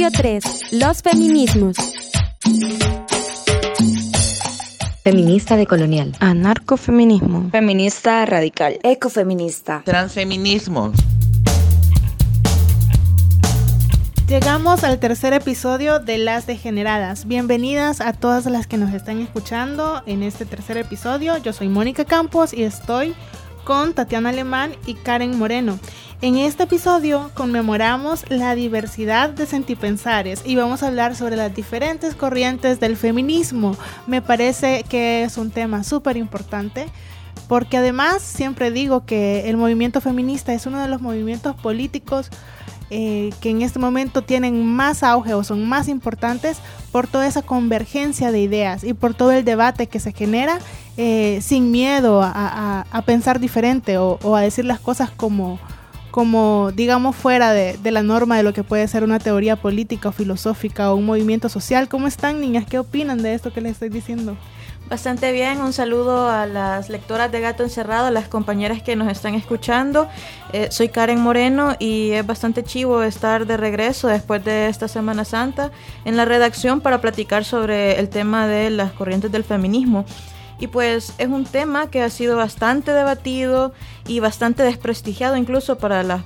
Episodio 3. Los feminismos. Feminista decolonial. Anarcofeminismo. Feminista radical. Ecofeminista. Transfeminismos. Llegamos al tercer episodio de Las Degeneradas. Bienvenidas a todas las que nos están escuchando en este tercer episodio. Yo soy Mónica Campos y estoy con Tatiana Alemán y Karen Moreno. En este episodio conmemoramos la diversidad de sentipensares y vamos a hablar sobre las diferentes corrientes del feminismo. Me parece que es un tema súper importante porque además siempre digo que el movimiento feminista es uno de los movimientos políticos eh, que en este momento tienen más auge o son más importantes por toda esa convergencia de ideas y por todo el debate que se genera eh, sin miedo a, pensar diferente o, a decir las cosas como, digamos, fuera de, de, la norma de lo que puede ser una teoría política o filosófica o un movimiento social. ¿Cómo están, niñas? ¿Qué opinan de esto que les estoy diciendo? Bastante bien, un saludo a las lectoras de Gato Encerrado, a las compañeras que nos están escuchando. Eh, soy Karen Moreno y es bastante chivo estar de regreso después de esta Semana Santa en la redacción para platicar sobre el tema de las corrientes del feminismo. Y pues es un tema que ha sido bastante debatido y bastante desprestigiado incluso para las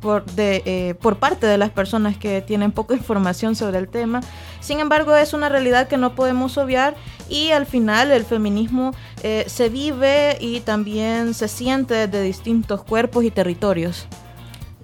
por, de, eh, por parte de las personas que tienen poca información sobre el tema. Sin embargo, es una realidad que no podemos obviar y al final el feminismo eh, se vive y también se siente desde distintos cuerpos y territorios.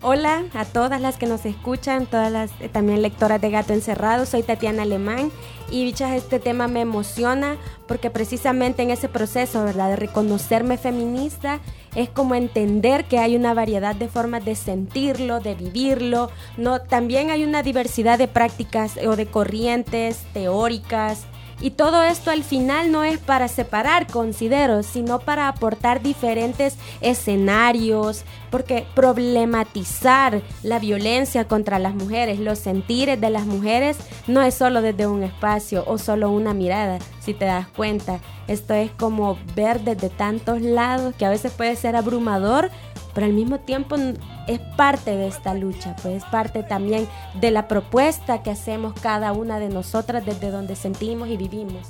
Hola a todas las que nos escuchan, todas las eh, también lectoras de Gato Encerrado. Soy Tatiana Alemán y bichas, este tema me emociona porque precisamente en ese proceso, ¿verdad? De reconocerme feminista es como entender que hay una variedad de formas de sentirlo, de vivirlo. No, también hay una diversidad de prácticas o de corrientes teóricas, y todo esto al final no es para separar, considero, sino para aportar diferentes escenarios, porque problematizar la violencia contra las mujeres, los sentires de las mujeres, no es solo desde un espacio o solo una mirada, si te das cuenta. Esto es como ver desde tantos lados que a veces puede ser abrumador, pero al mismo tiempo es parte de esta lucha, pues es parte también de la propuesta que hacemos cada una de nosotras desde donde sentimos y vivimos.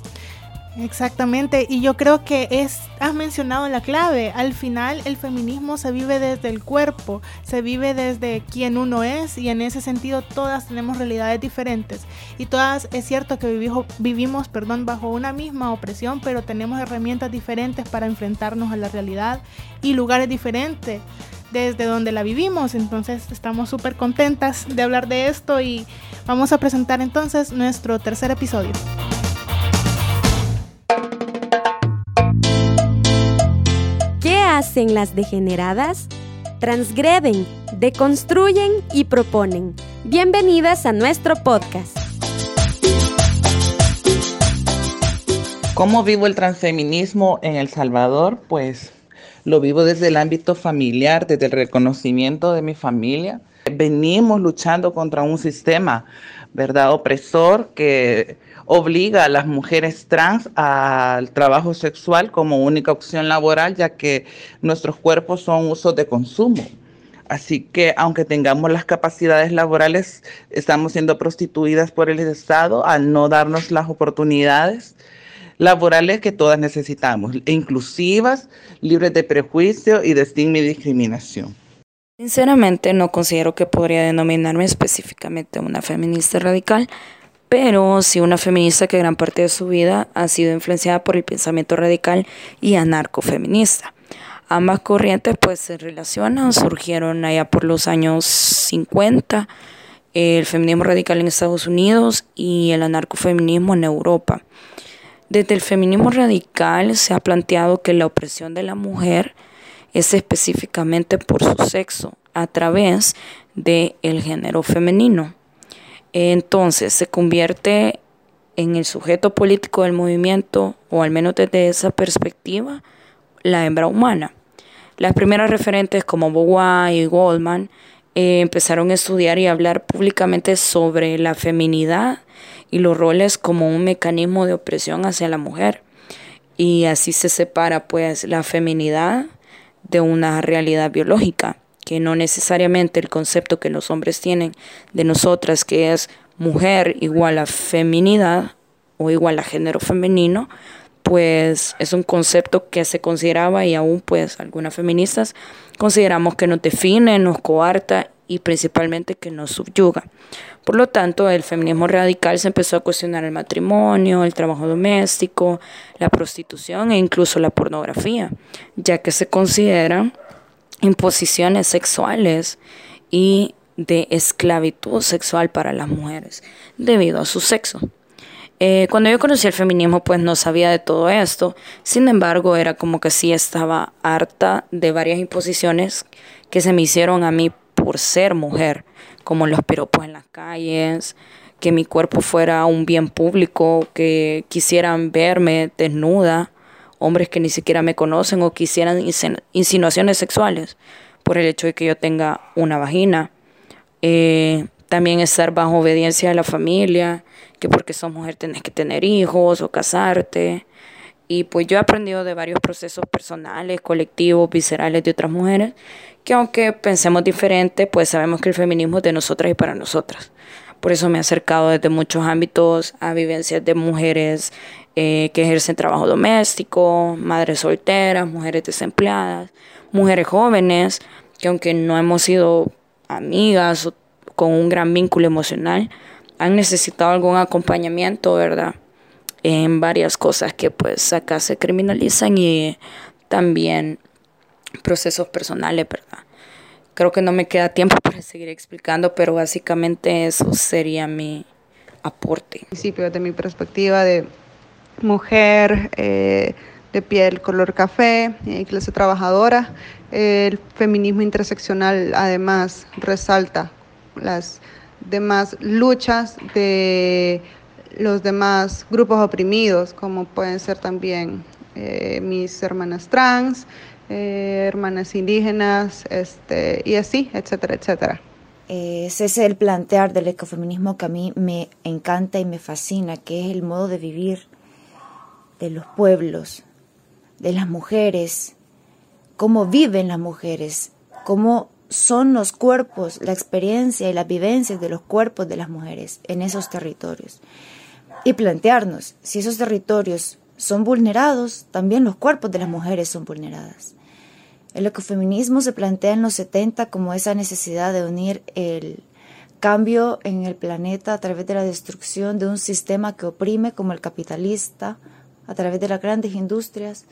Exactamente, y yo creo que es, has mencionado la clave, al final el feminismo se vive desde el cuerpo, se vive desde quien uno es y en ese sentido todas tenemos realidades diferentes y todas es cierto que vivimos, vivimos perdón, bajo una misma opresión, pero tenemos herramientas diferentes para enfrentarnos a la realidad y lugares diferentes desde donde la vivimos, entonces estamos súper contentas de hablar de esto y vamos a presentar entonces nuestro tercer episodio. Hacen las degeneradas? Transgreden, deconstruyen y proponen. Bienvenidas a nuestro podcast. ¿Cómo vivo el transfeminismo en El Salvador? Pues lo vivo desde el ámbito familiar, desde el reconocimiento de mi familia. Venimos luchando contra un sistema, ¿verdad?, opresor que obliga a las mujeres trans al trabajo sexual como única opción laboral, ya que nuestros cuerpos son usos de consumo. Así que aunque tengamos las capacidades laborales, estamos siendo prostituidas por el Estado al no darnos las oportunidades laborales que todas necesitamos, inclusivas, libres de prejuicio y de estigma y discriminación. Sinceramente no considero que podría denominarme específicamente una feminista radical, pero sí una feminista que gran parte de su vida ha sido influenciada por el pensamiento radical y anarcofeminista. Ambas corrientes pues se relacionan, surgieron allá por los años 50, el feminismo radical en Estados Unidos y el anarcofeminismo en Europa. Desde el feminismo radical se ha planteado que la opresión de la mujer es específicamente por su sexo a través del el género femenino. Entonces se convierte en el sujeto político del movimiento, o al menos desde esa perspectiva, la hembra humana. Las primeras referentes como Beauvoir y Goldman eh, empezaron a estudiar y hablar públicamente sobre la feminidad y los roles como un mecanismo de opresión hacia la mujer. Y así se separa pues la feminidad de una realidad biológica. Que no necesariamente el concepto que los hombres tienen de nosotras, que es mujer igual a feminidad o igual a género femenino, pues es un concepto que se consideraba y aún pues algunas feministas consideramos que nos define, nos coarta y principalmente que nos subyuga. Por lo tanto, el feminismo radical se empezó a cuestionar el matrimonio, el trabajo doméstico, la prostitución e incluso la pornografía, ya que se consideran imposiciones sexuales y de esclavitud sexual para las mujeres debido a su sexo. Eh, cuando yo conocí el feminismo, pues no sabía de todo esto. Sin embargo, era como que sí estaba harta de varias imposiciones que se me hicieron a mí por ser mujer, como los piropos en las calles, que mi cuerpo fuera un bien público, que quisieran verme desnuda, hombres que ni siquiera me conocen o quisieran insinuaciones sexuales por el hecho de que yo tenga una vagina. Eh, también estar bajo obediencia de la familia, que porque sos mujer tenés que tener hijos o casarte. Y pues yo he aprendido de varios procesos personales, colectivos, viscerales de otras mujeres, que aunque pensemos diferente, pues sabemos que el feminismo es de nosotras y para nosotras. Por eso me he acercado desde muchos ámbitos a vivencias de mujeres eh, que ejercen trabajo doméstico, madres solteras, mujeres desempleadas, mujeres jóvenes, que aunque no hemos sido amigas o con un gran vínculo emocional, han necesitado algún acompañamiento, ¿verdad? En varias cosas que pues acá se criminalizan y también procesos personales, ¿verdad? Creo que no me queda tiempo para seguir explicando, pero básicamente eso sería mi aporte. Principio de mi perspectiva de mujer eh, de piel color café, eh, clase trabajadora, el feminismo interseccional además resalta las demás luchas de los demás grupos oprimidos, como pueden ser también eh, mis hermanas trans, hermanas indígenas, este, y así, etcétera, etcétera. Ese es el plantear del ecofeminismo que a mí me encanta y me fascina, que es el modo de vivir de los pueblos, de las mujeres, cómo viven las mujeres, cómo son los cuerpos, la experiencia y las vivencias de los cuerpos de las mujeres en esos territorios. Y plantearnos, si esos territorios son vulnerados, también los cuerpos de las mujeres son vulneradas. El ecofeminismo se plantea en los 70 como esa necesidad de unir el cambio en el planeta a través de la destrucción de un sistema que oprime como el capitalista, a través de las grandes industrias,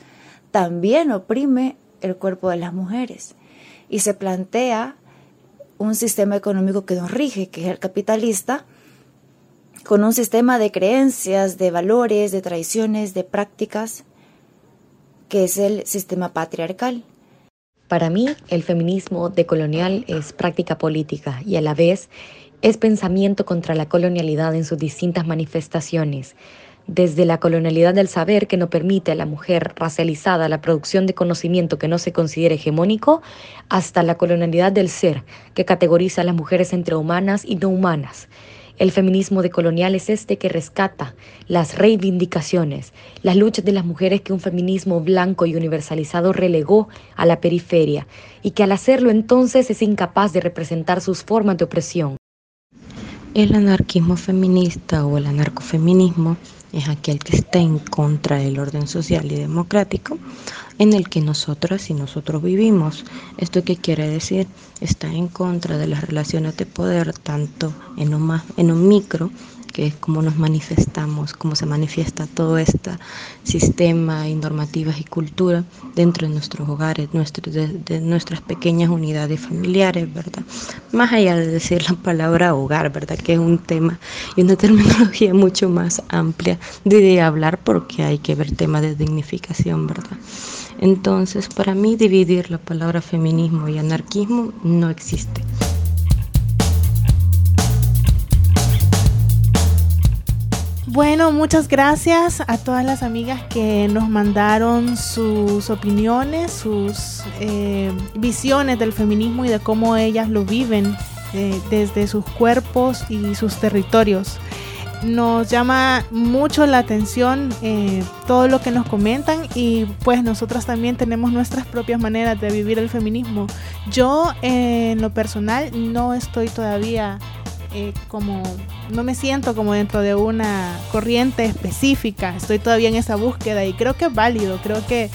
también oprime el cuerpo de las mujeres y se plantea un sistema económico que nos rige, que es el capitalista, con un sistema de creencias, de valores, de tradiciones, de prácticas, que es el sistema patriarcal. Para mí, el feminismo decolonial es práctica política y a la vez es pensamiento contra la colonialidad en sus distintas manifestaciones, desde la colonialidad del saber que no permite a la mujer racializada la producción de conocimiento que no se considere hegemónico, hasta la colonialidad del ser que categoriza a las mujeres entre humanas y no humanas. El feminismo decolonial es este que rescata las reivindicaciones, las luchas de las mujeres que un feminismo blanco y universalizado relegó a la periferia y que al hacerlo entonces es incapaz de representar sus formas de opresión. El anarquismo feminista o el anarcofeminismo es aquel que está en contra del orden social y democrático en el que nosotros y nosotros vivimos. ¿Esto qué quiere decir? Está en contra de las relaciones de poder tanto en un, en un micro que es como nos manifestamos, cómo se manifiesta todo este sistema y normativas y cultura dentro de nuestros hogares, de, nuestras pequeñas unidades familiares, ¿verdad? Más allá de decir la palabra hogar, ¿verdad? Que es un tema y una terminología mucho más amplia de hablar porque hay que ver temas de dignificación, ¿verdad? Entonces, para mí dividir la palabra feminismo y anarquismo no existe. Bueno, muchas gracias a todas las amigas que nos mandaron sus opiniones, sus eh, visiones del feminismo y de cómo ellas lo viven eh, desde sus cuerpos y sus territorios. nos llama mucho la atención eh, todo lo que nos comentan y pues nosotras también tenemos nuestras propias maneras de vivir el feminismo. Yo en lo personal no estoy todavía como, no me siento como dentro de una corriente específica, estoy todavía en esa búsqueda y creo que es válido, creo que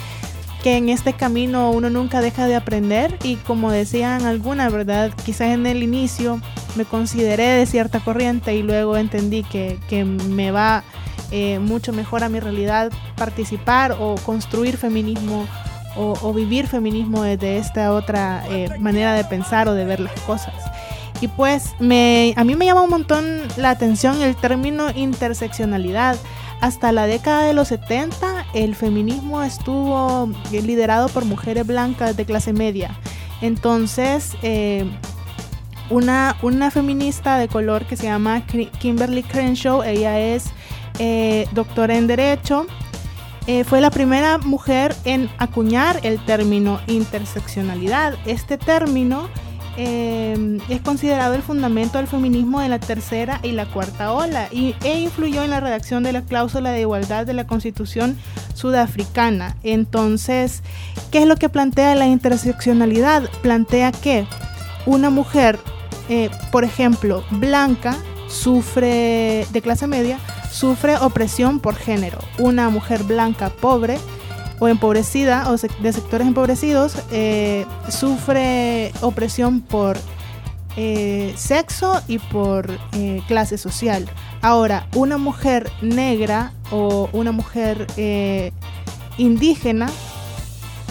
que en este camino uno nunca deja de aprender y como decían algunas, ¿verdad? Quizás en el inicio me consideré de cierta corriente y luego entendí que, me va eh, mucho mejor a mi realidad participar o construir feminismo o, vivir feminismo desde esta otra eh, manera de pensar o de ver las cosas. Y pues me, a mí me llama un montón la atención el término interseccionalidad. Hasta la década de los 70 el feminismo estuvo liderado por mujeres blancas de clase media. Entonces, eh, una, una feminista de color que se llama Kimberly Crenshaw, ella es eh, doctora en Derecho, eh, fue la primera mujer en acuñar el término interseccionalidad. Este término eh, es considerado el fundamento del feminismo de la tercera y la cuarta ola y, e influyó en la redacción de la cláusula de igualdad de la constitución sudafricana. Entonces, ¿qué es lo que plantea la interseccionalidad? Plantea que una mujer eh, por ejemplo, blanca sufre, de clase media, sufre opresión por género. Una mujer blanca pobre o empobrecida o de sectores empobrecidos eh, sufre opresión por eh, sexo y por clase social. Ahora, una mujer negra o una mujer indígena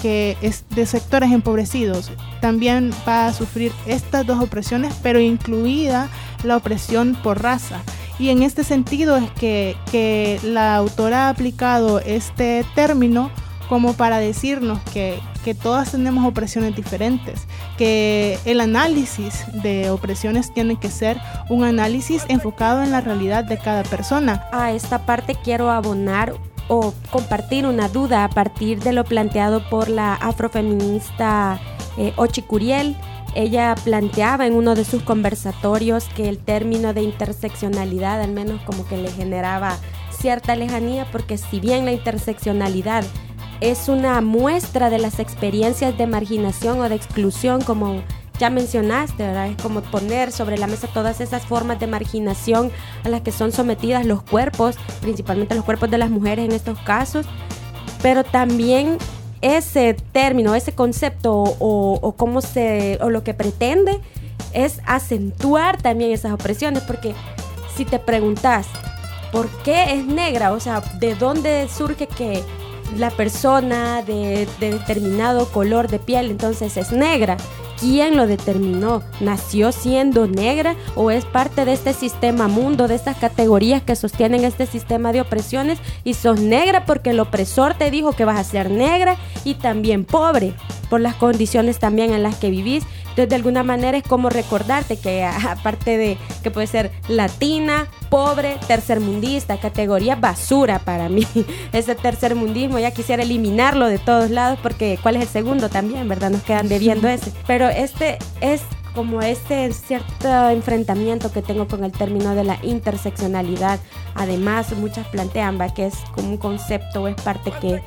que es de sectores empobrecidos también va a sufrir estas dos opresiones, pero incluida la opresión por raza. Y en este sentido es que, que la autora ha aplicado este término como para decirnos que, que, todas tenemos opresiones diferentes, que el análisis de opresiones tiene que ser un análisis enfocado en la realidad de cada persona. A esta parte quiero abonar o compartir una duda a partir de lo planteado por la afrofeminista eh, Ochi Curiel. Ella planteaba en uno de sus conversatorios que el término de interseccionalidad al menos como que le generaba cierta lejanía porque si bien la interseccionalidad es una muestra de las experiencias de marginación o de exclusión como ya mencionaste, ¿verdad? Es como poner sobre la mesa todas esas formas de marginación a las que son sometidas los cuerpos, principalmente los cuerpos de las mujeres en estos casos, pero también ese término, ese concepto o, cómo se, o lo que pretende es acentuar también esas opresiones, porque si te preguntas, ¿por qué es negra? O sea, ¿de dónde surge que la persona de, de determinado color de piel entonces es negra? ¿Quién lo determinó? ¿Nació siendo negra o es parte de este sistema mundo, de estas categorías que sostienen este sistema de opresiones? Y sos negra porque el opresor te dijo que vas a ser negra y también pobre por las condiciones también en las que vivís. Entonces, de alguna manera es como recordarte que aparte de que puede ser latina, pobre, tercermundista, categoría basura para mí. Ese tercermundismo ya quisiera eliminarlo de todos lados porque ¿cuál es el segundo también, verdad? Nos quedan debiendo ese. Pero este es como este cierto enfrentamiento que tengo con el término de la interseccionalidad. Además, muchas plantean que es como un concepto o es parte que,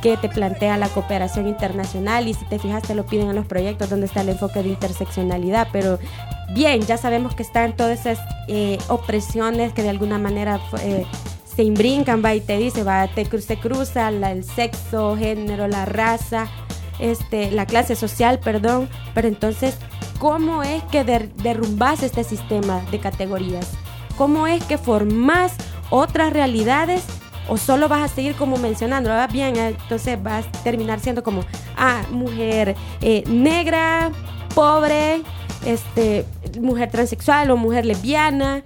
que te plantea la cooperación internacional y si te fijas te lo piden en los proyectos donde está el enfoque de interseccionalidad, pero bien, ya sabemos que están todas esas eh, opresiones que de alguna manera... Eh, se imbrincan, va y te dice, va, te, se cruza el sexo, género, la raza, este, la clase social, perdón, pero entonces cómo es que derrumbas este sistema de categorías, cómo es que formas otras realidades o solo vas a seguir como mencionando, ¿verdad? bien, entonces vas a terminar siendo como, ah, mujer eh, negra, pobre, este, mujer transexual o mujer lesbiana,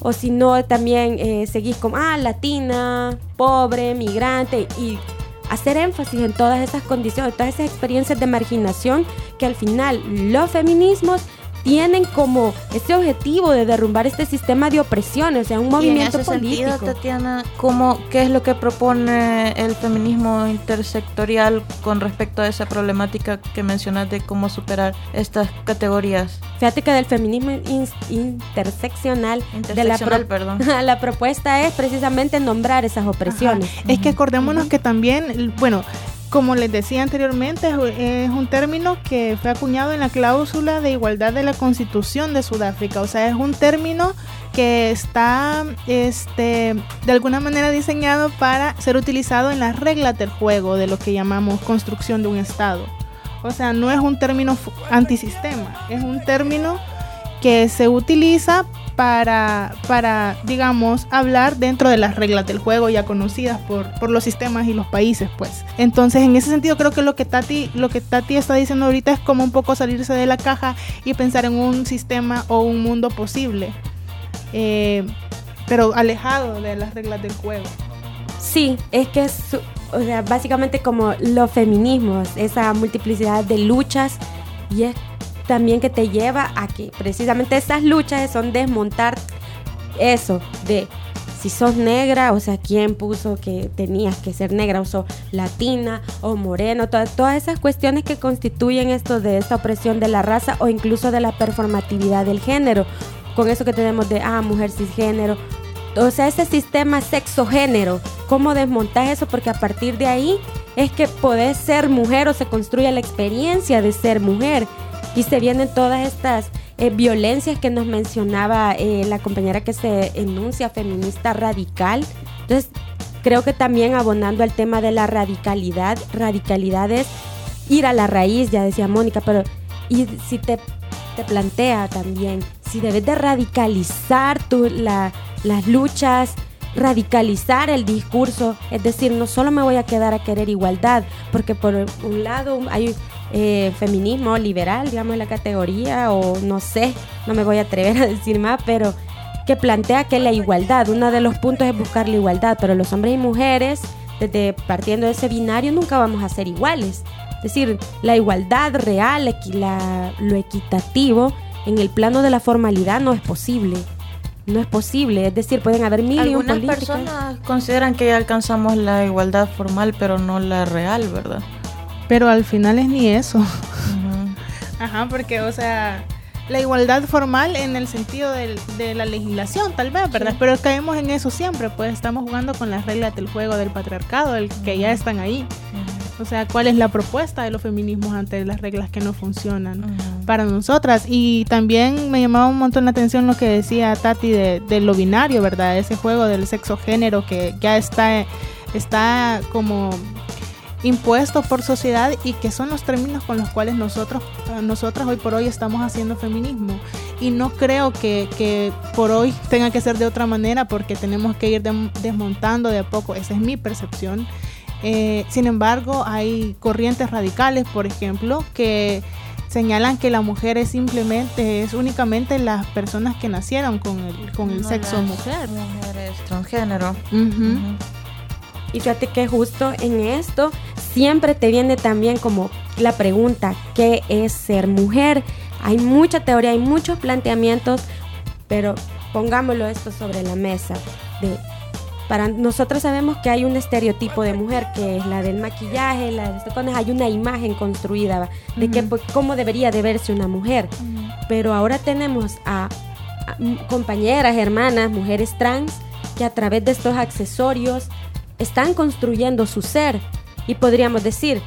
o si no, también eh, seguís como, ah, latina, pobre, migrante, y hacer énfasis en todas esas condiciones, todas esas experiencias de marginación que al final los feminismos tienen como este objetivo de derrumbar este sistema de opresión, o sea, un movimiento y en ese político. Sentido, Tatiana, ¿cómo, ¿qué es lo que propone el feminismo intersectorial con respecto a esa problemática que mencionas de cómo superar estas categorías? Fíjate que del feminismo interseccional, de la, perdón. la propuesta es precisamente nombrar esas opresiones. Es que acordémonos que también, bueno, como les decía anteriormente, es un término que fue acuñado en la cláusula de igualdad de la Constitución de Sudáfrica. O sea, es un término que está este, de alguna manera diseñado para ser utilizado en las reglas del juego de lo que llamamos construcción de un Estado. O sea, no es un término antisistema, es un término que se utiliza para, para, digamos, hablar dentro de las reglas del juego ya conocidas por, por, los sistemas y los países, pues. Entonces, en ese sentido, creo que lo que Tati, lo que Tati está diciendo ahorita es como un poco salirse de la caja y pensar en un sistema o un mundo posible, eh, pero alejado de las reglas del juego. Sí, es que es, o sea, básicamente como los feminismos, esa multiplicidad de luchas y es también que te lleva a que precisamente esas luchas son desmontar eso de si sos negra, o sea, quién puso que tenías que ser negra, o sos latina o moreno, todas, todas esas cuestiones que constituyen esto de esta opresión de la raza o incluso de la performatividad del género, con eso que tenemos de, ah, mujer cisgénero, o sea, ese sistema sexogénero, ¿cómo desmontar eso? Porque a partir de ahí es que podés ser mujer o se construye la experiencia de ser mujer y se vienen todas estas eh, violencias que nos mencionaba eh, la compañera que se enuncia feminista radical. Entonces, creo que también abonando al tema de la radicalidad, radicalidad es ir a la raíz, ya decía Mónica, pero si te, te plantea también, si debes de radicalizar tu, la, las luchas, radicalizar el discurso, es decir, no solo me voy a quedar a querer igualdad, porque por un lado hay eh, feminismo liberal, digamos, la categoría, o no sé, no me voy a atrever a decir más, pero que plantea que la igualdad, uno de los puntos es buscar la igualdad, pero los hombres y mujeres, desde partiendo de ese binario, nunca vamos a ser iguales. Es decir, la igualdad real, lo equitativo, en el plano de la formalidad no es posible. No es posible, es decir, pueden haber mil Algunas personas consideran que ya alcanzamos la igualdad formal, pero no la real, ¿verdad? Pero al final es ni eso. Ajá, porque, o sea, la igualdad formal en el sentido de la legislación, tal vez, ¿verdad? Pero caemos en eso siempre, pues estamos jugando con las reglas del juego del patriarcado, el que ya están ahí. O sea, ¿cuál es la propuesta de los feminismos ante las reglas que no funcionan para nosotras? Y también me llamaba un montón la atención lo que decía Tati de, de lo binario, ¿verdad? Ese juego del sexo género que ya está, está como impuestos por sociedad y que son los términos con los cuales nosotros, nosotras hoy por hoy estamos haciendo feminismo. Y no creo que, que por hoy tenga que ser de otra manera porque tenemos que ir desmontando de a poco, esa es mi percepción. Eh, sin embargo, hay corrientes radicales, por ejemplo, que señalan que la mujer es simplemente, es únicamente las personas que nacieron con el, con el sexo mujer. Mujeres transgénero. Y fíjate que justo en esto siempre te viene también como la pregunta, ¿qué es ser mujer? Hay mucha teoría, hay muchos planteamientos, pero pongámoslo esto sobre la mesa. De, para nosotros sabemos que hay un estereotipo de mujer que es la del maquillaje, la de este, hay una imagen construida de que, pues, cómo debería de verse una mujer. Pero ahora tenemos a compañeras, hermanas, mujeres trans que a través de estos accesorios están construyendo su ser. Y podríamos decir,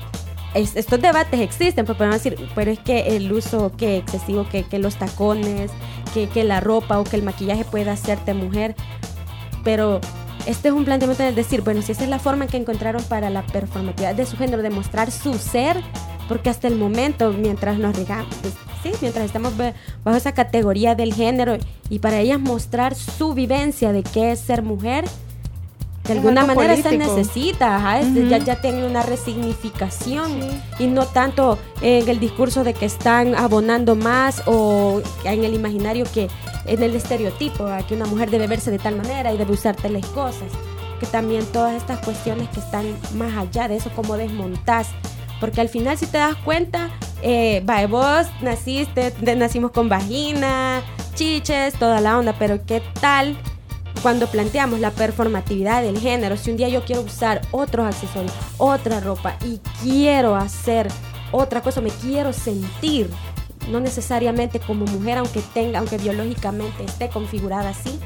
estos debates existen, pero podemos decir, pero es que el uso que excesivo, que, que los tacones, que, que, la ropa o que el maquillaje pueda hacerte mujer. Pero este es un planteamiento de decir, bueno, si esa es la forma que encontraron para la performatividad de su género, de mostrar su ser, porque hasta el momento, mientras nos regamos, pues, sí, mientras estamos bajo esa categoría del género y para ellas mostrar su vivencia de qué es ser mujer, de alguna manera se necesita, ya, ya tiene una resignificación y no tanto en el discurso de que están abonando más o en el imaginario que en el estereotipo, que una mujer debe verse de tal manera y debe usar tales cosas, que también todas estas cuestiones que están más allá de eso, como desmontás, porque al final si te das cuenta, eh, vos naciste, nacimos con vagina, chiches, toda la onda, pero ¿qué tal cuando planteamos la performatividad del género? Si un día yo quiero usar otros accesorios, otra ropa y quiero hacer otra cosa, me quiero sentir, no necesariamente como mujer, aunque tenga, aunque biológicamente esté configurada así,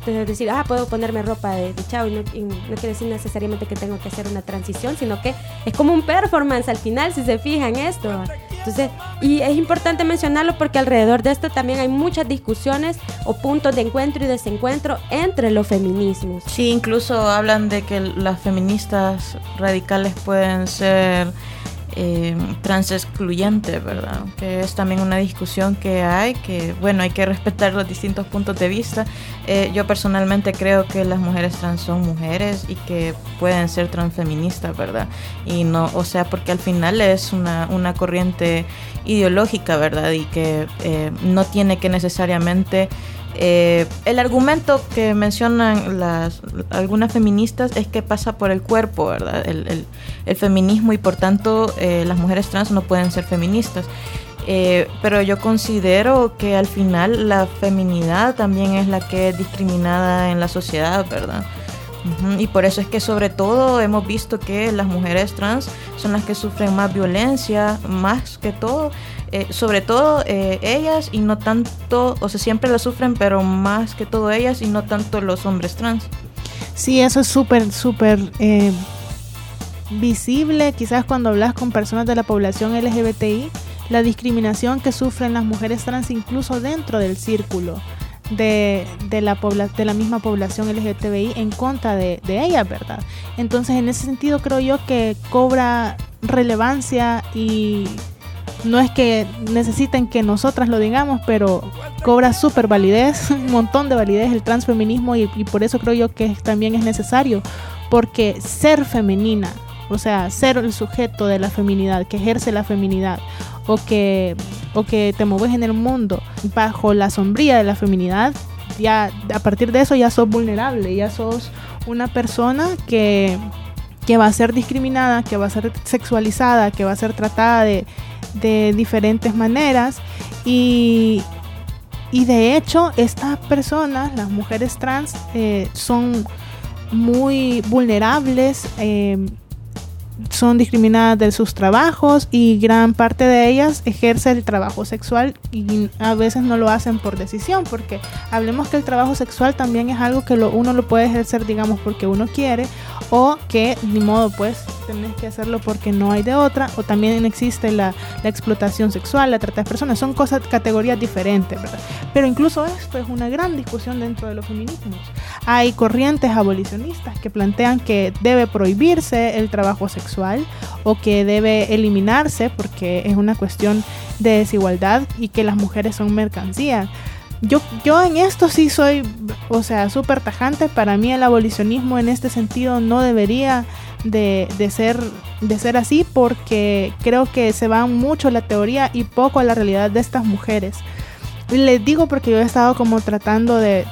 entonces decir, ah, puedo ponerme ropa de, de chavo y no, quiere decir necesariamente que tengo que hacer una transición, sino que es como un performance al final, si se fijan esto. Entonces, y es importante mencionarlo porque alrededor de esto también hay muchas discusiones o puntos de encuentro y desencuentro entre los feminismos. Sí, incluso hablan de que las feministas radicales pueden ser eh, trans excluyente, ¿verdad? Que es también una discusión que hay, que bueno, hay que respetar los distintos puntos de vista. Eh, yo personalmente creo que las mujeres trans son mujeres y que pueden ser transfeministas, ¿verdad? Y no, o sea, porque al final es una, una corriente ideológica, ¿verdad? Y que eh, no tiene que necesariamente eh, el argumento que mencionan las, algunas feministas es que pasa por el cuerpo, ¿verdad? El, feminismo y por tanto eh, las mujeres trans no pueden ser feministas. Eh, pero yo considero que al final la feminidad también es la que es discriminada en la sociedad, ¿verdad? Y por eso es que sobre todo hemos visto que las mujeres trans son las que sufren más violencia, más que todo, eh, sobre todo eh, ellas y no tanto, o sea, siempre la sufren, pero más que todo ellas y no tanto los hombres trans. Sí, eso es súper, súper eh, visible, quizás cuando hablas con personas de la población LGBTI, la discriminación que sufren las mujeres trans incluso dentro del círculo. De, de, la, de la misma población LGTBI en contra de, de ellas, ¿verdad? Entonces, en ese sentido, creo yo que cobra relevancia y no es que necesiten que nosotras lo digamos, pero cobra súper validez, un montón de validez el transfeminismo y, y por eso creo yo que también es necesario, porque ser femenina, o sea, ser el sujeto de la feminidad, que ejerce la feminidad, o que, o que te mueves en el mundo bajo la sombría de la feminidad, ya a partir de eso ya sos vulnerable, ya sos una persona que, que va a ser discriminada, que va a ser sexualizada, que va a ser tratada de, de diferentes maneras y, y de hecho estas personas, las mujeres trans, eh, son muy vulnerables eh, son discriminadas de sus trabajos y gran parte de ellas ejerce el trabajo sexual y a veces no lo hacen por decisión, porque hablemos que el trabajo sexual también es algo que lo, uno lo puede ejercer, digamos, porque uno quiere o que ni modo, pues tenés que hacerlo porque no hay de otra, o también existe la, la explotación sexual, la trata de personas, son cosas, categorías diferentes, ¿verdad? Pero incluso esto es una gran discusión dentro de los feminismos. Hay corrientes abolicionistas que plantean que debe prohibirse el trabajo sexual o que debe eliminarse porque es una cuestión de desigualdad y que las mujeres son mercancías. Yo, yo en esto sí soy, o sea, súper tajante. Para mí el abolicionismo en este sentido no debería de, de, ser, de ser así porque creo que se va mucho la teoría y poco a la realidad de estas mujeres. Les digo porque yo he estado como tratando de,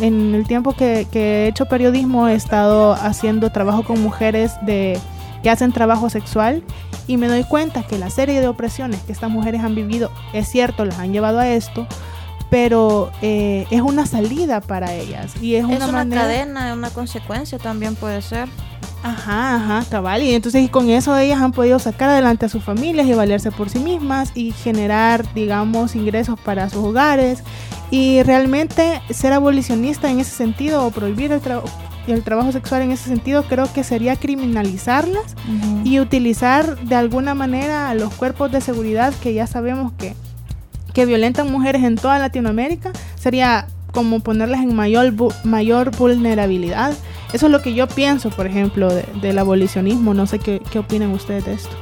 en el tiempo que, que, he hecho periodismo he estado haciendo trabajo con mujeres de, que hacen trabajo sexual y me doy cuenta que la serie de opresiones que estas mujeres han vivido, es cierto, las han llevado a esto, pero eh, es una salida para ellas y es, es una, una cadena, una consecuencia también puede ser. Ajá, ajá, cabal. Y entonces con eso ellas han podido sacar adelante a sus familias y valerse por sí mismas y generar, digamos, ingresos para sus hogares. Y realmente ser abolicionista en ese sentido o prohibir el, el trabajo sexual en ese sentido creo que sería criminalizarlas y utilizar de alguna manera a los cuerpos de seguridad que ya sabemos que, que violentan mujeres en toda Latinoamérica. Sería como ponerlas en mayor, mayor vulnerabilidad eso es lo que yo pienso, por ejemplo, del abolicionismo. No sé qué, qué, opinan ustedes de esto.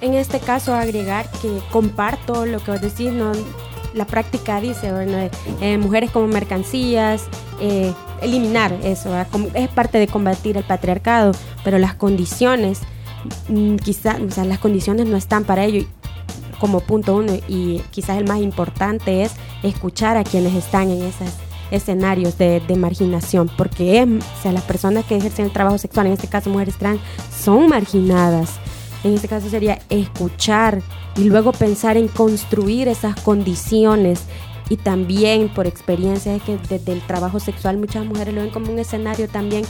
En este caso, agregar que comparto lo que vos decís, no, la práctica dice, bueno, eh, mujeres como mercancías, eh, eliminar eso, es parte de combatir el patriarcado, pero las condiciones, mm, quizás, o sea, las condiciones no están para ello como punto uno y quizás el más importante es escuchar a quienes están en esas escenarios de, marginación, porque o sea, las personas que ejercen el trabajo sexual, en este caso mujeres trans, son marginadas. en este caso sería escuchar y luego pensar en construir esas condiciones y también por experiencia de que desde el trabajo sexual muchas mujeres lo ven como un escenario también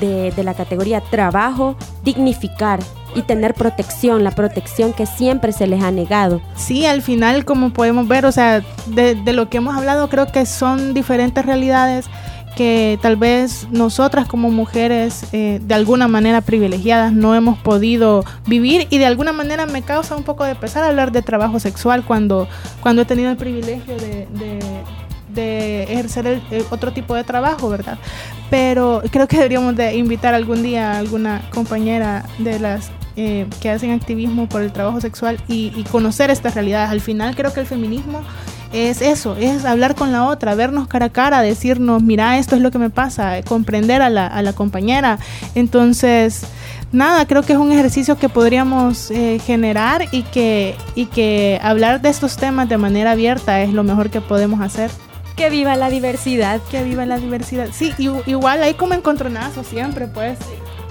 de, la categoría trabajo, dignificar y tener protección, la protección que siempre se les ha negado. Sí, al final como podemos ver, o sea, de, lo que hemos hablado creo que son diferentes realidades que tal vez nosotras como mujeres eh, de alguna manera privilegiadas no hemos podido vivir y de alguna manera me causa un poco de pesar hablar de trabajo sexual cuando, cuando he tenido el privilegio de, de ejercer el, otro tipo de trabajo, ¿verdad? Pero creo que deberíamos de invitar algún día a alguna compañera de las eh, que hacen activismo por el trabajo sexual y, conocer estas realidades. Al final creo que el feminismo es eso, es hablar con la otra, vernos cara a cara, decirnos, mira, esto es lo que me pasa, comprender a la, a la compañera. Entonces, nada, creo que es un ejercicio que podríamos eh, generar y que, y que hablar de estos temas de manera abierta es lo mejor que podemos hacer. Que viva la diversidad. Que viva la diversidad. Sí, igual hay como encontronazo siempre, pues.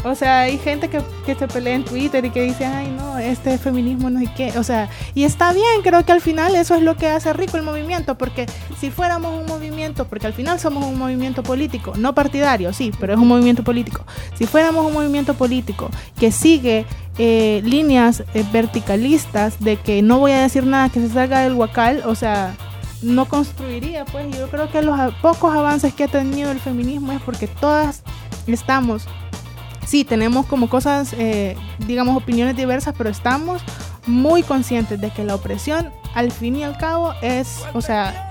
O sea, hay gente que, que, se pelea en Twitter y que dice, ay, no, este feminismo no sé qué. O sea, y está bien, creo que al final eso es lo que hace rico el movimiento, porque si fuéramos un movimiento, porque al final somos un movimiento político, no partidario, sí, pero es un movimiento político. Si fuéramos un movimiento político que sigue eh, líneas eh, verticalistas de que no voy a decir nada que se salga del huacal, o sea, no construiría, pues yo creo que los pocos avances que ha tenido el feminismo es porque todas estamos sí, tenemos como cosas, eh, digamos, opiniones diversas, pero estamos muy conscientes de que la opresión, al fin y al cabo, es, o sea,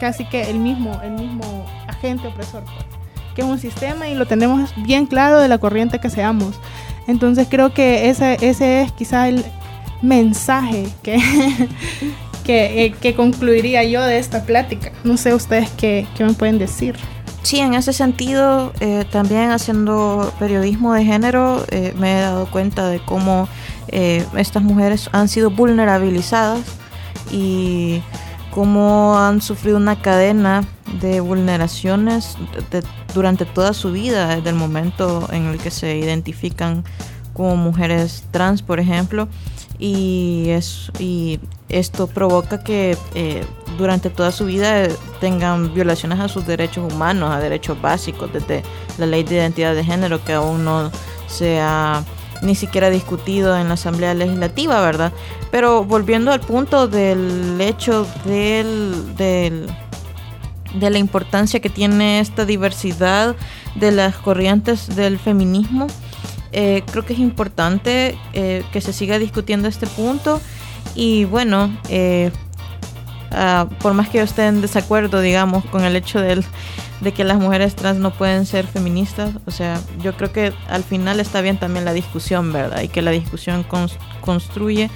casi que el mismo, el mismo agente opresor, pues, que es un sistema y lo tenemos bien claro de la corriente que seamos. Entonces creo que ese, ese es quizá el mensaje que, que, eh, que, concluiría yo de esta plática. No sé ustedes qué, qué me pueden decir. Sí, en ese sentido, eh, también haciendo periodismo de género, eh, me he dado cuenta de cómo eh, estas mujeres han sido vulnerabilizadas y cómo han sufrido una cadena de vulneraciones de, de, durante toda su vida, desde el momento en el que se identifican como mujeres trans, por ejemplo, y, es, y esto provoca que eh, durante toda su vida tengan violaciones a sus derechos humanos, a derechos básicos, desde la ley de identidad de género que aún no se ha ni siquiera discutido en la Asamblea Legislativa, ¿verdad? Pero volviendo al punto del hecho del, del, de la importancia que tiene esta diversidad de las corrientes del feminismo, eh, creo que es importante eh, que se siga discutiendo este punto y bueno, uh, por más que yo esté en desacuerdo, digamos, con el hecho de, de que las mujeres trans no pueden ser feministas, o sea, yo creo que al final está bien también la discusión, ¿verdad? Y que la discusión construye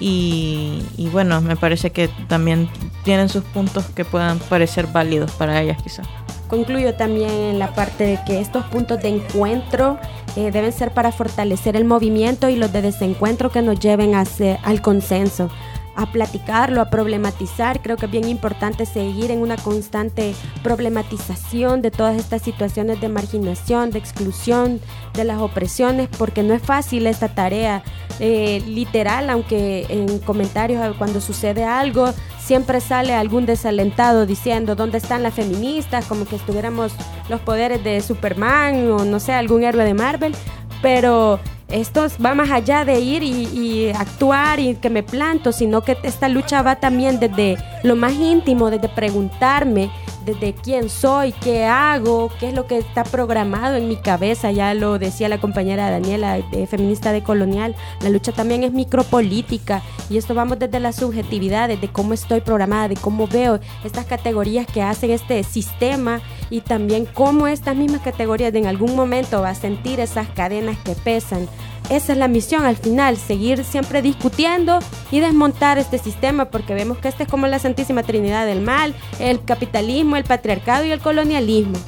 y, y, bueno, me parece que también tienen sus puntos que puedan parecer válidos para ellas quizás. Concluyo también en la parte de que estos puntos de encuentro eh, deben ser para fortalecer el movimiento y los de desencuentro que nos lleven hacia, al consenso a platicarlo, a problematizar. Creo que es bien importante seguir en una constante problematización de todas estas situaciones de marginación, de exclusión, de las opresiones, porque no es fácil esta tarea. Eh, literal, aunque en comentarios cuando sucede algo siempre sale algún desalentado diciendo dónde están las feministas, como que estuviéramos los poderes de Superman o no sé, algún héroe de Marvel, pero esto va más allá de ir y, actuar y que me planto, sino que esta lucha va también desde lo más íntimo, desde preguntarme desde quién soy, qué hago, qué es lo que está programado en mi cabeza, ya lo decía la compañera Daniela, de, feminista de colonial, la lucha también es micropolítica y esto vamos desde la subjetividad, desde cómo estoy programada, de cómo veo estas categorías que hacen este sistema y también cómo estas mismas categorías en algún momento va a sentir esas cadenas que pesan esa es la misión al final, seguir siempre discutiendo y desmontar este sistema, porque vemos que este es como la Santísima Trinidad del mal, el capitalismo, el patriarcado y el colonialismo.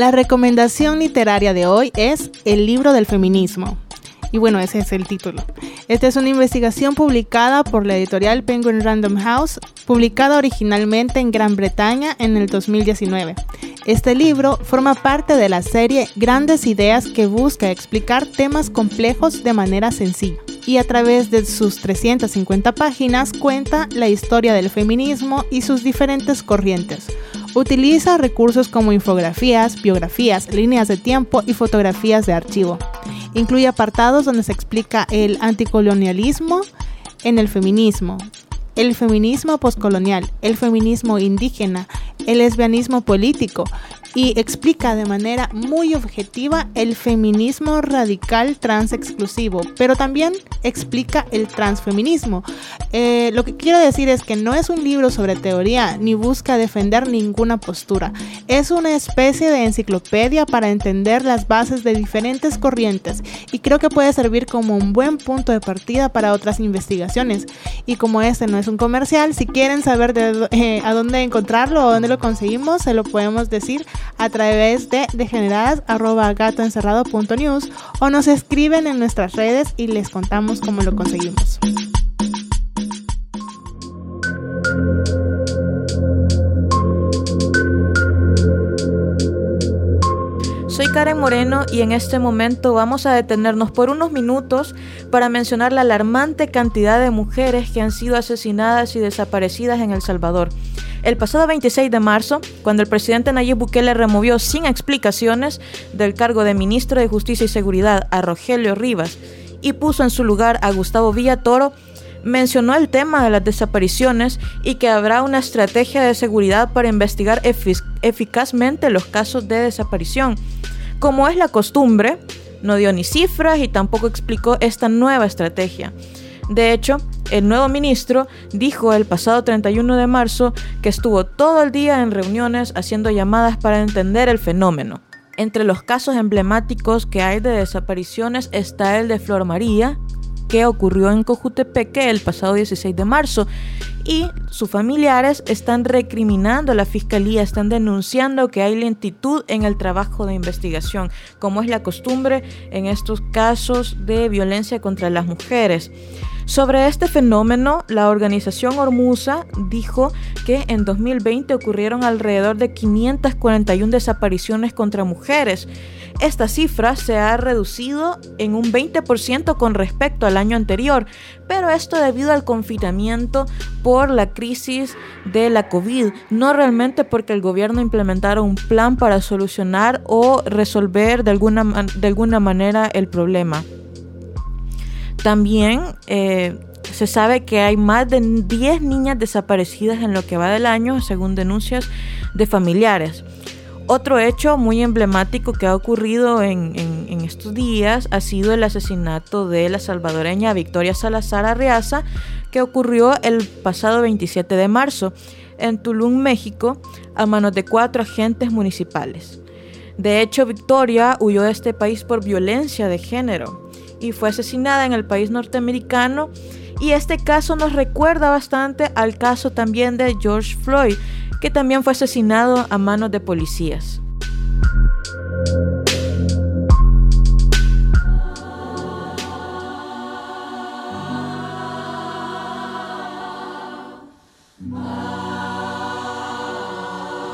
La recomendación literaria de hoy es El libro del feminismo. Y bueno, ese es el título. Esta es una investigación publicada por la editorial Penguin Random House, publicada originalmente en Gran Bretaña en el 2019. Este libro forma parte de la serie Grandes Ideas que busca explicar temas complejos de manera sencilla y a través de sus 350 páginas cuenta la historia del feminismo y sus diferentes corrientes. Utiliza recursos como infografías, biografías, líneas de tiempo y fotografías de archivo. Incluye apartados donde se explica el anticolonialismo en el feminismo, el feminismo postcolonial, el feminismo indígena, el lesbianismo político, y explica de manera muy objetiva el feminismo radical trans exclusivo, pero también explica el transfeminismo. Eh, lo que quiero decir es que no es un libro sobre teoría ni busca defender ninguna postura. Es una especie de enciclopedia para entender las bases de diferentes corrientes y creo que puede servir como un buen punto de partida para otras investigaciones. Y como este no es un comercial, si quieren saber de, eh, a dónde encontrarlo o dónde lo conseguimos, se lo podemos decir a través de degeneradas.gatoencerrado.news o nos escriben en nuestras redes y les contamos cómo lo conseguimos. Soy Karen Moreno y en este momento vamos a detenernos por unos minutos para mencionar la alarmante cantidad de mujeres que han sido asesinadas y desaparecidas en El Salvador. El pasado 26 de marzo, cuando el presidente Nayib Bukele removió sin explicaciones del cargo de ministro de Justicia y Seguridad a Rogelio Rivas y puso en su lugar a Gustavo Villatoro, mencionó el tema de las desapariciones y que habrá una estrategia de seguridad para investigar eficazmente los casos de desaparición. Como es la costumbre, no dio ni cifras y tampoco explicó esta nueva estrategia. De hecho, el nuevo ministro dijo el pasado 31 de marzo que estuvo todo el día en reuniones haciendo llamadas para entender el fenómeno. Entre los casos emblemáticos que hay de desapariciones está el de Flor María, que ocurrió en Cojutepeque el pasado 16 de marzo y sus familiares están recriminando a la fiscalía, están denunciando que hay lentitud en el trabajo de investigación, como es la costumbre en estos casos de violencia contra las mujeres. Sobre este fenómeno, la organización Hormuza dijo que en 2020 ocurrieron alrededor de 541 desapariciones contra mujeres. Esta cifra se ha reducido en un 20% con respecto al año anterior, pero esto debido al confinamiento por la crisis de la COVID, no realmente porque el gobierno implementara un plan para solucionar o resolver de alguna, de alguna manera el problema. También eh, se sabe que hay más de 10 niñas desaparecidas en lo que va del año, según denuncias de familiares. Otro hecho muy emblemático que ha ocurrido en, estos días ha sido el asesinato de la salvadoreña Victoria Salazar Arriaza, que ocurrió el pasado 27 de marzo en Tulum, México, a manos de cuatro agentes municipales. De hecho, Victoria huyó de este país por violencia de género y fue asesinada en el país norteamericano. Y este caso nos recuerda bastante al caso también de George Floyd, que también fue asesinado a manos de policías.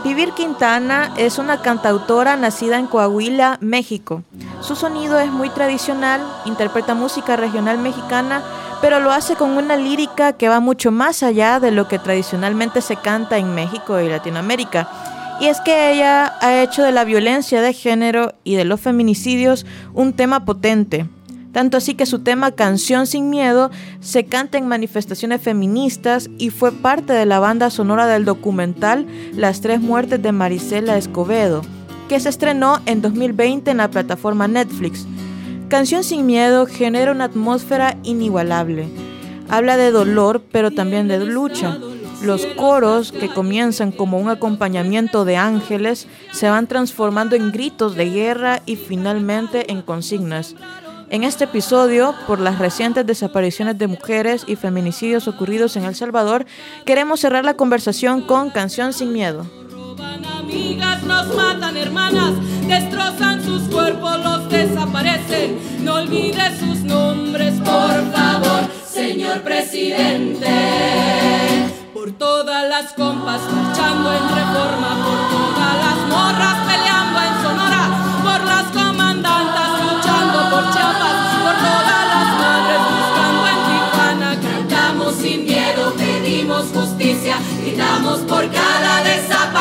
Vivir Quintana es una cantautora nacida en Coahuila, México. Su sonido es muy tradicional, interpreta música regional mexicana, pero lo hace con una lírica que va mucho más allá de lo que tradicionalmente se canta en México y Latinoamérica. Y es que ella ha hecho de la violencia de género y de los feminicidios un tema potente tanto así que su tema Canción sin Miedo se canta en manifestaciones feministas y fue parte de la banda sonora del documental Las tres muertes de Marisela Escobedo, que se estrenó en 2020 en la plataforma Netflix. Canción sin Miedo genera una atmósfera inigualable. Habla de dolor, pero también de lucha. Los coros, que comienzan como un acompañamiento de ángeles, se van transformando en gritos de guerra y finalmente en consignas. En este episodio, por las recientes desapariciones de mujeres y feminicidios ocurridos en El Salvador, queremos cerrar la conversación con Canción sin Miedo. amigas, nos matan hermanas, destrozan sus cuerpos, los desaparecen. No olvide sus nombres, por favor, señor presidente. Por todas las compas luchando en reforma, por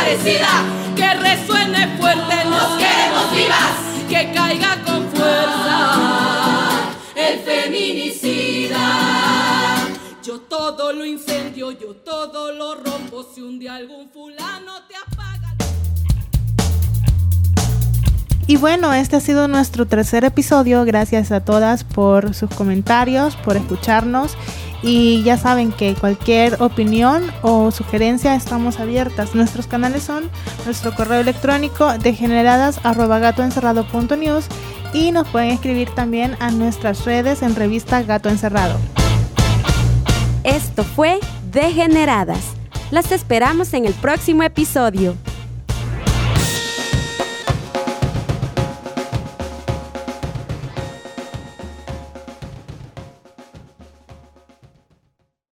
Que resuene fuerte, nos queremos vivas, que caiga con fuerza el feminicida. Yo todo lo incendio, yo todo lo rompo. Si un día algún fulano te apaga. Y bueno, este ha sido nuestro tercer episodio. Gracias a todas por sus comentarios, por escucharnos. Y ya saben que cualquier opinión o sugerencia estamos abiertas. Nuestros canales son nuestro correo electrónico degeneradas.gatoencerrado.news y nos pueden escribir también a nuestras redes en revista Gato Encerrado. Esto fue Degeneradas. Las esperamos en el próximo episodio.